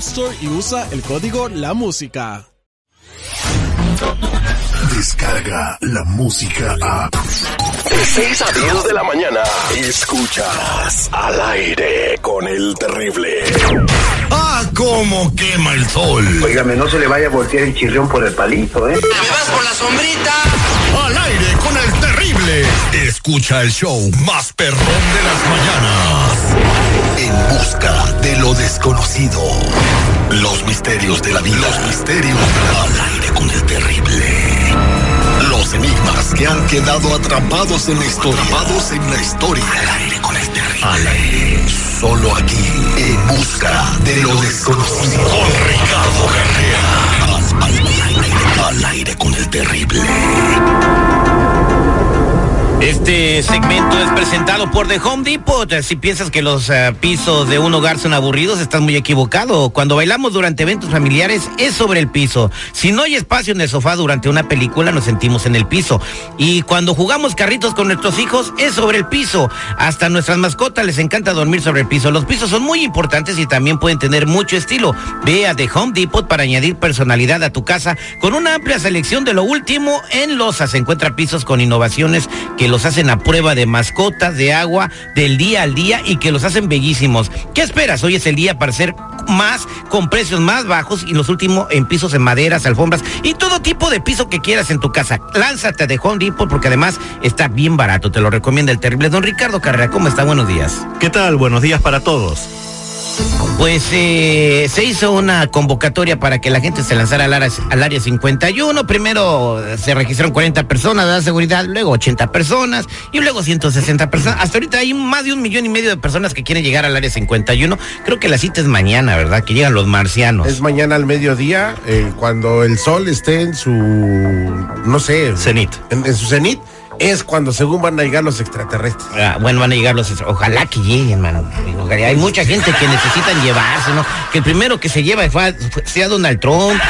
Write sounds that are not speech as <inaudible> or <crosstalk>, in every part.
Store y usa el código La Música. Descarga la música a. De 6 a 10 de la mañana. Escuchas al aire con el terrible. ¡Ah, cómo quema el sol! Óigame, no se le vaya a voltear el chirrión por el palito, ¿eh? ¡Me vas por la sombrita! ¡Al aire con el terrible! Escucha el show más perrón de las mañanas. En busca de lo desconocido. Los misterios de la vida. Los misterios Al aire con el terrible. Los enigmas que han quedado atrapados en la historia. Atrapados en la historia. Al aire con el terrible. Al aire. Solo aquí. En busca de lo desconocido. Con Ricardo Carrera. Al, al. Al aire con el terrible. Este segmento es presentado por The Home Depot. Si piensas que los eh, pisos de un hogar son aburridos, estás muy equivocado. Cuando bailamos durante eventos familiares es sobre el piso. Si no hay espacio en el sofá durante una película, nos sentimos en el piso. Y cuando jugamos carritos con nuestros hijos es sobre el piso. Hasta nuestras mascotas les encanta dormir sobre el piso. Los pisos son muy importantes y también pueden tener mucho estilo. Ve a The Home Depot para añadir personalidad a tu casa con una amplia selección de lo último en losa. Se encuentra pisos con innovaciones que los hacen a prueba de mascotas, de agua, del día al día y que los hacen bellísimos. ¿Qué esperas? Hoy es el día para ser más con precios más bajos y los últimos en pisos en maderas, alfombras y todo tipo de piso que quieras en tu casa. Lánzate de Home Depot porque además está bien barato. Te lo recomienda el terrible don Ricardo Carrera. ¿Cómo está? Buenos días. ¿Qué tal? Buenos días para todos. Pues eh, se hizo una convocatoria para que la gente se lanzara al área, al área 51. Primero eh, se registraron 40 personas de la seguridad, luego 80 personas y luego 160 personas. Hasta ahorita hay más de un millón y medio de personas que quieren llegar al área 51. Creo que la cita es mañana, ¿verdad? Que llegan los marcianos. Es mañana al mediodía, eh, cuando el sol esté en su, no sé, Cenit. en, en su cenit, es cuando según van a llegar los extraterrestres. Ah, bueno, van a llegar los... Ojalá que lleguen, mano. Hay mucha gente que necesitan llevarse, ¿no? Que el primero que se lleva fue- fue- sea Donald Trump.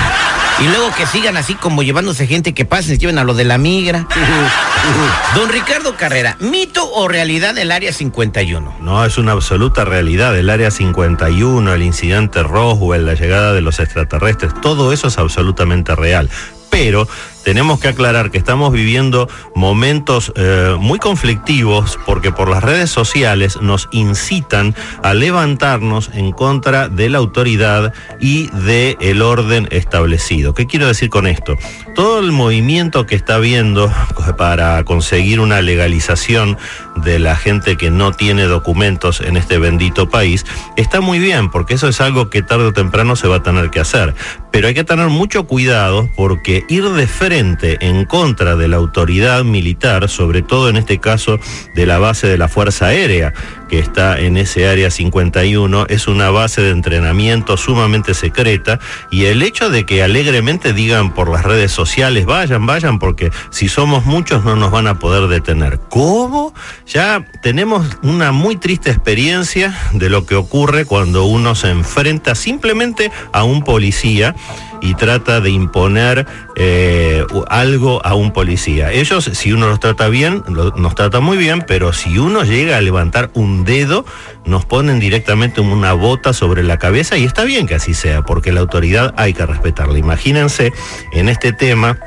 Y luego que sigan así como llevándose gente que pasen, lleven a lo de la migra. <laughs> Don Ricardo Carrera, ¿mito o realidad del área 51? No, es una absoluta realidad. El área 51, el incidente Roswell, la llegada de los extraterrestres, todo eso es absolutamente real. Pero tenemos que aclarar que estamos viviendo momentos eh, muy conflictivos porque por las redes sociales nos incitan a levantarnos en contra de la autoridad y del el orden establecido. ¿Qué quiero decir con esto? Todo el movimiento que está habiendo <laughs> para conseguir una legalización de la gente que no tiene documentos en este bendito país está muy bien porque eso es algo que tarde o temprano se va a tener que hacer. Pero hay que tener mucho cuidado porque ir de frente en contra de la autoridad militar, sobre todo en este caso de la base de la Fuerza Aérea, que está en ese área 51, es una base de entrenamiento sumamente secreta y el hecho de que alegremente digan por las redes sociales, vayan, vayan, porque si somos muchos no nos van a poder detener. ¿Cómo? Ya tenemos una muy triste experiencia de lo que ocurre cuando uno se enfrenta simplemente a un policía y trata de imponer eh, algo a un policía. Ellos, si uno los trata bien, nos trata muy bien, pero si uno llega a levantar un dedo, nos ponen directamente una bota sobre la cabeza y está bien que así sea, porque la autoridad hay que respetarla. Imagínense en este tema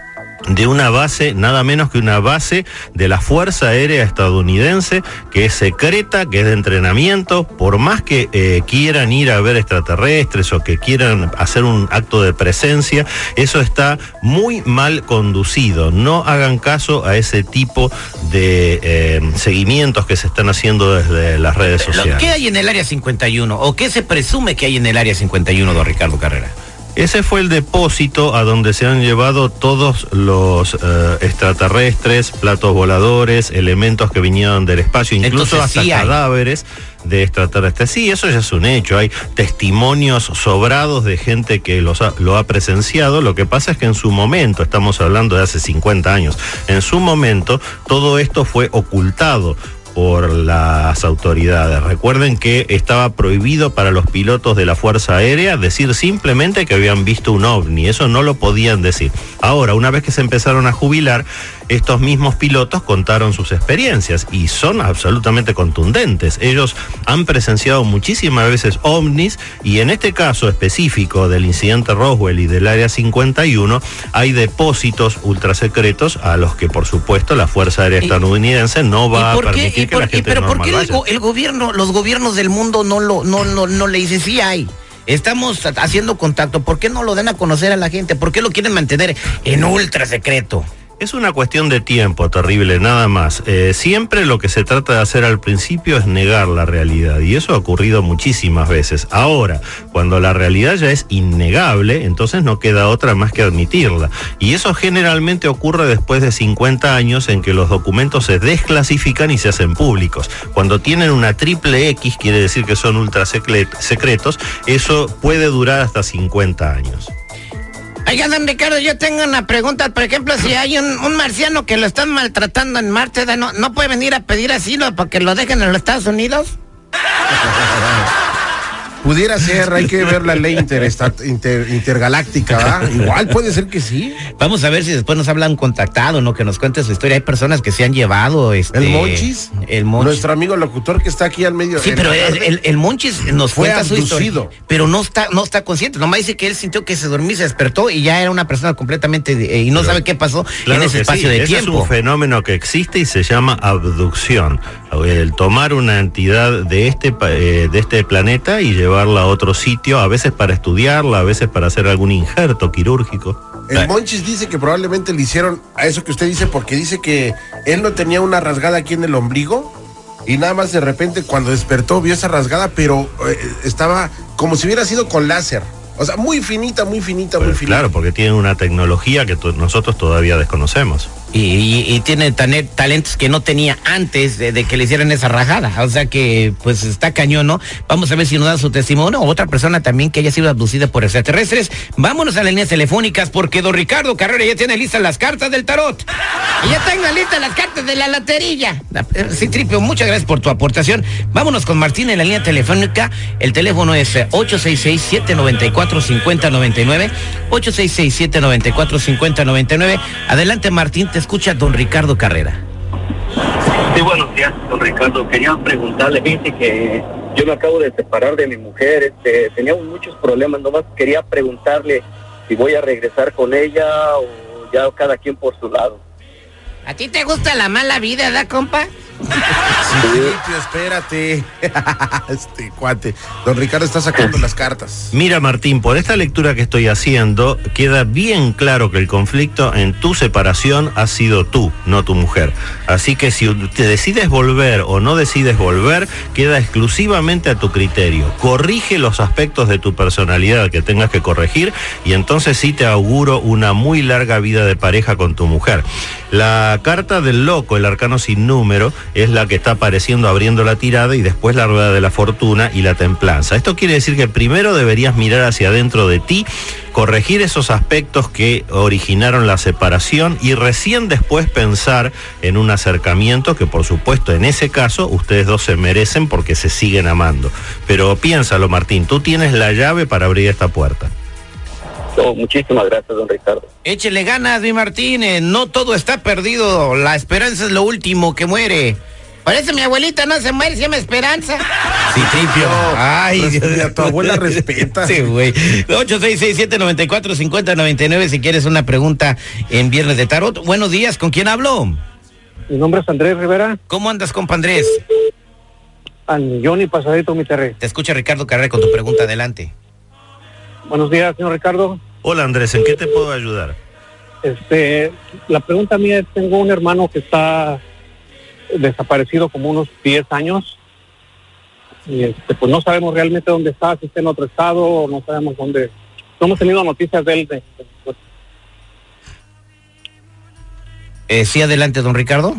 de una base, nada menos que una base de la Fuerza Aérea Estadounidense, que es secreta, que es de entrenamiento, por más que eh, quieran ir a ver extraterrestres o que quieran hacer un acto de presencia, eso está muy mal conducido. No hagan caso a ese tipo de eh, seguimientos que se están haciendo desde las redes sociales. ¿Qué hay en el área 51? ¿O qué se presume que hay en el área 51, don Ricardo Carrera? Ese fue el depósito a donde se han llevado todos los eh, extraterrestres, platos voladores, elementos que vinieron del espacio, incluso Entonces, hasta sí hay. cadáveres de extraterrestres. Sí, eso ya es un hecho. Hay testimonios sobrados de gente que los ha- lo ha presenciado. Lo que pasa es que en su momento, estamos hablando de hace 50 años, en su momento todo esto fue ocultado por las autoridades. Recuerden que estaba prohibido para los pilotos de la Fuerza Aérea decir simplemente que habían visto un ovni, eso no lo podían decir. Ahora, una vez que se empezaron a jubilar, estos mismos pilotos contaron sus experiencias y son absolutamente contundentes. Ellos han presenciado muchísimas veces ovnis y en este caso específico del incidente Roswell y del Área 51 hay depósitos ultrasecretos a los que por supuesto la Fuerza Aérea estadounidense no va a ¿Y por qué? permitir ¿Y que por- la y gente pero ¿por qué el, gobierno, los gobiernos del mundo no lo, no, no, no le dicen sí hay? Estamos ha- haciendo contacto. ¿Por qué no lo dan a conocer a la gente? ¿Por qué lo quieren mantener en ultra secreto? Es una cuestión de tiempo terrible, nada más. Eh, siempre lo que se trata de hacer al principio es negar la realidad y eso ha ocurrido muchísimas veces. Ahora, cuando la realidad ya es innegable, entonces no queda otra más que admitirla. Y eso generalmente ocurre después de 50 años en que los documentos se desclasifican y se hacen públicos. Cuando tienen una triple X, quiere decir que son ultra secre- secretos, eso puede durar hasta 50 años. Oiga, don Ricardo, yo tengo una pregunta. Por ejemplo, si hay un, un marciano que lo están maltratando en Marte, ¿no, ¿no puede venir a pedir asilo para que lo dejen en los Estados Unidos? <laughs> Pudiera ser, hay que ver la ley interestat- inter- intergaláctica, ¿verdad? Igual puede ser que sí. Vamos a ver si después nos habla un contactado, ¿no? Que nos cuente su historia. Hay personas que se han llevado, este... El Monchis, El Monchis. nuestro amigo locutor que está aquí al medio. Sí, pero la el, el- el Monchis nos Fue cuenta su historia, abducido. pero no está, no está consciente. Nomás dice que él sintió que se dormía, se despertó y ya era una persona completamente eh, y no Pero- sabe qué pasó Claro en ese espacio sí, de ese tiempo. es un fenómeno que existe y se llama abducción. El tomar una entidad de este, eh, de este planeta y llevarla a otro sitio, a veces para estudiarla, a veces para hacer algún injerto quirúrgico. El Monchis dice que probablemente le hicieron a eso que usted dice porque dice que él no tenía una rasgada aquí en el ombligo y nada más de repente cuando despertó vio esa rasgada, pero eh, estaba como si hubiera sido con láser. O sea, muy finita, muy finita, muy finita. claro, porque tienen una tecnología que nosotros todavía desconocemos. Y, tiene tane- talentos que no tenía antes de, que le hicieran esa rajada. O sea que, pues está cañón, ¿no? Vamos a ver si nos da su testimonio o otra persona también que haya sido abducida por extraterrestres. Vámonos a las líneas telefónicas porque don Ricardo Carrera ya tiene listas las cartas del tarot. Y ya tengo listas las cartas de la lotería. Eh, Sí, Tripio, muchas gracias por tu aportación. Vámonos con Martín en la línea telefónica. El teléfono es eh, 866-794-5099. 866-794-5099. Adelante, Martín, escucha don Ricardo Carrera. Sí, buenos días, don Ricardo. Quería preguntarle, fíjese que yo me acabo de separar de mi mujer, este, teníamos muchos problemas, nomás quería preguntarle si voy a regresar con ella o ya cada quien por su lado. ¿A ti te gusta la mala vida, da, compa? Silvio, espérate. <laughs> este cuate. Don Ricardo está sacando las cartas. Mira Martín, por esta lectura que estoy haciendo, queda bien claro que el conflicto en tu separación ha sido tú, no tu mujer. Así que si te decides volver o no decides volver, queda exclusivamente a tu criterio. Corrige los aspectos de tu personalidad que tengas que corregir y entonces sí te auguro una muy larga vida de pareja con tu mujer. La carta del loco, el arcano sin número, es la que está apareciendo abriendo la tirada y después la rueda de la fortuna y la templanza. Esto quiere decir que primero deberías mirar hacia adentro de ti, corregir esos aspectos que originaron la separación y recién después pensar en un acercamiento que por supuesto en ese caso ustedes dos se merecen porque se siguen amando. Pero piénsalo Martín, tú tienes la llave para abrir esta puerta. Muchísimas gracias, don Ricardo. Échele ganas, mi Martín. eh, no todo está perdido. La esperanza es lo último que muere. Parece mi abuelita no se muere, se llama Esperanza. Sí, tripio. Ay, Respeta, tu abuela <laughs> respeta. Sí, güey. 8667-945099 si quieres una pregunta en Viernes de Tarot. Buenos días, ¿con quién hablo? Mi nombre es Andrés Rivera, ¿Cómo andas, compa Andrés? al millón y pasadito mi terre. Te escucha Ricardo Carrera con tu pregunta adelante. Buenos días, señor Ricardo. Hola Andrés, ¿en qué te puedo ayudar? Este, la pregunta mía es, tengo un hermano que está desaparecido como unos 10 años. Y este, pues no sabemos realmente dónde está, si está en otro estado, no sabemos dónde. No hemos tenido noticias de él. de- pues, Eh, sí, adelante, don Ricardo.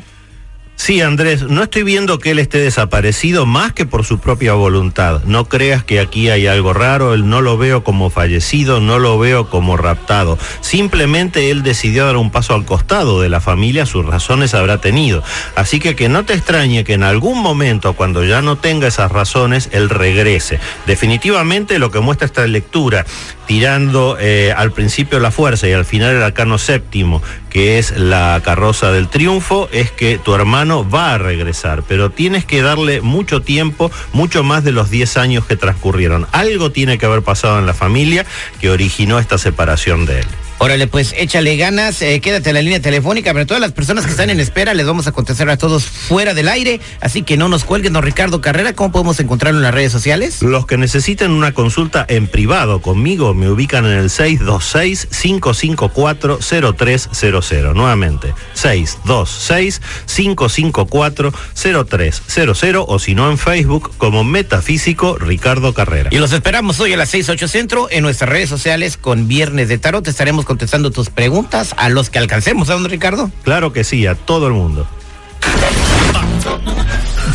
Sí, Andrés, no estoy viendo que él esté desaparecido más que por su propia voluntad. No creas que aquí hay algo raro, él no lo veo como fallecido, no lo veo como raptado. Simplemente él decidió dar un paso al costado de la familia, sus razones habrá tenido. Así que que no te extrañe que en algún momento, cuando ya no tenga esas razones, él regrese. Definitivamente lo que muestra esta lectura, tirando eh, al principio la fuerza y al final el arcano séptimo, que es la carroza del triunfo, es que tu hermano va a regresar, pero tienes que darle mucho tiempo, mucho más de los 10 años que transcurrieron. Algo tiene que haber pasado en la familia que originó esta separación de él. Órale, pues échale ganas, eh, quédate en la línea telefónica, pero todas las personas que están en espera les vamos a contestar a todos fuera del aire, así que no nos cuelguen, don Ricardo Carrera, ¿cómo podemos encontrarlo en las redes sociales? Los que necesiten una consulta en privado conmigo me ubican en el 626-554-0300. Nuevamente, 626-554-0300 o si no en Facebook como Metafísico Ricardo Carrera. Y los esperamos hoy a las 6, 8 centro en nuestras redes sociales con Viernes de Tarot. Estaremos contestando tus preguntas a los que alcancemos, ¿a don Ricardo? Claro que sí, a todo el mundo.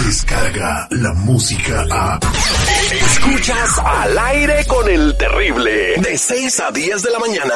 Descarga la música a. Escuchas al aire con el terrible. De 6 a 10 de la mañana.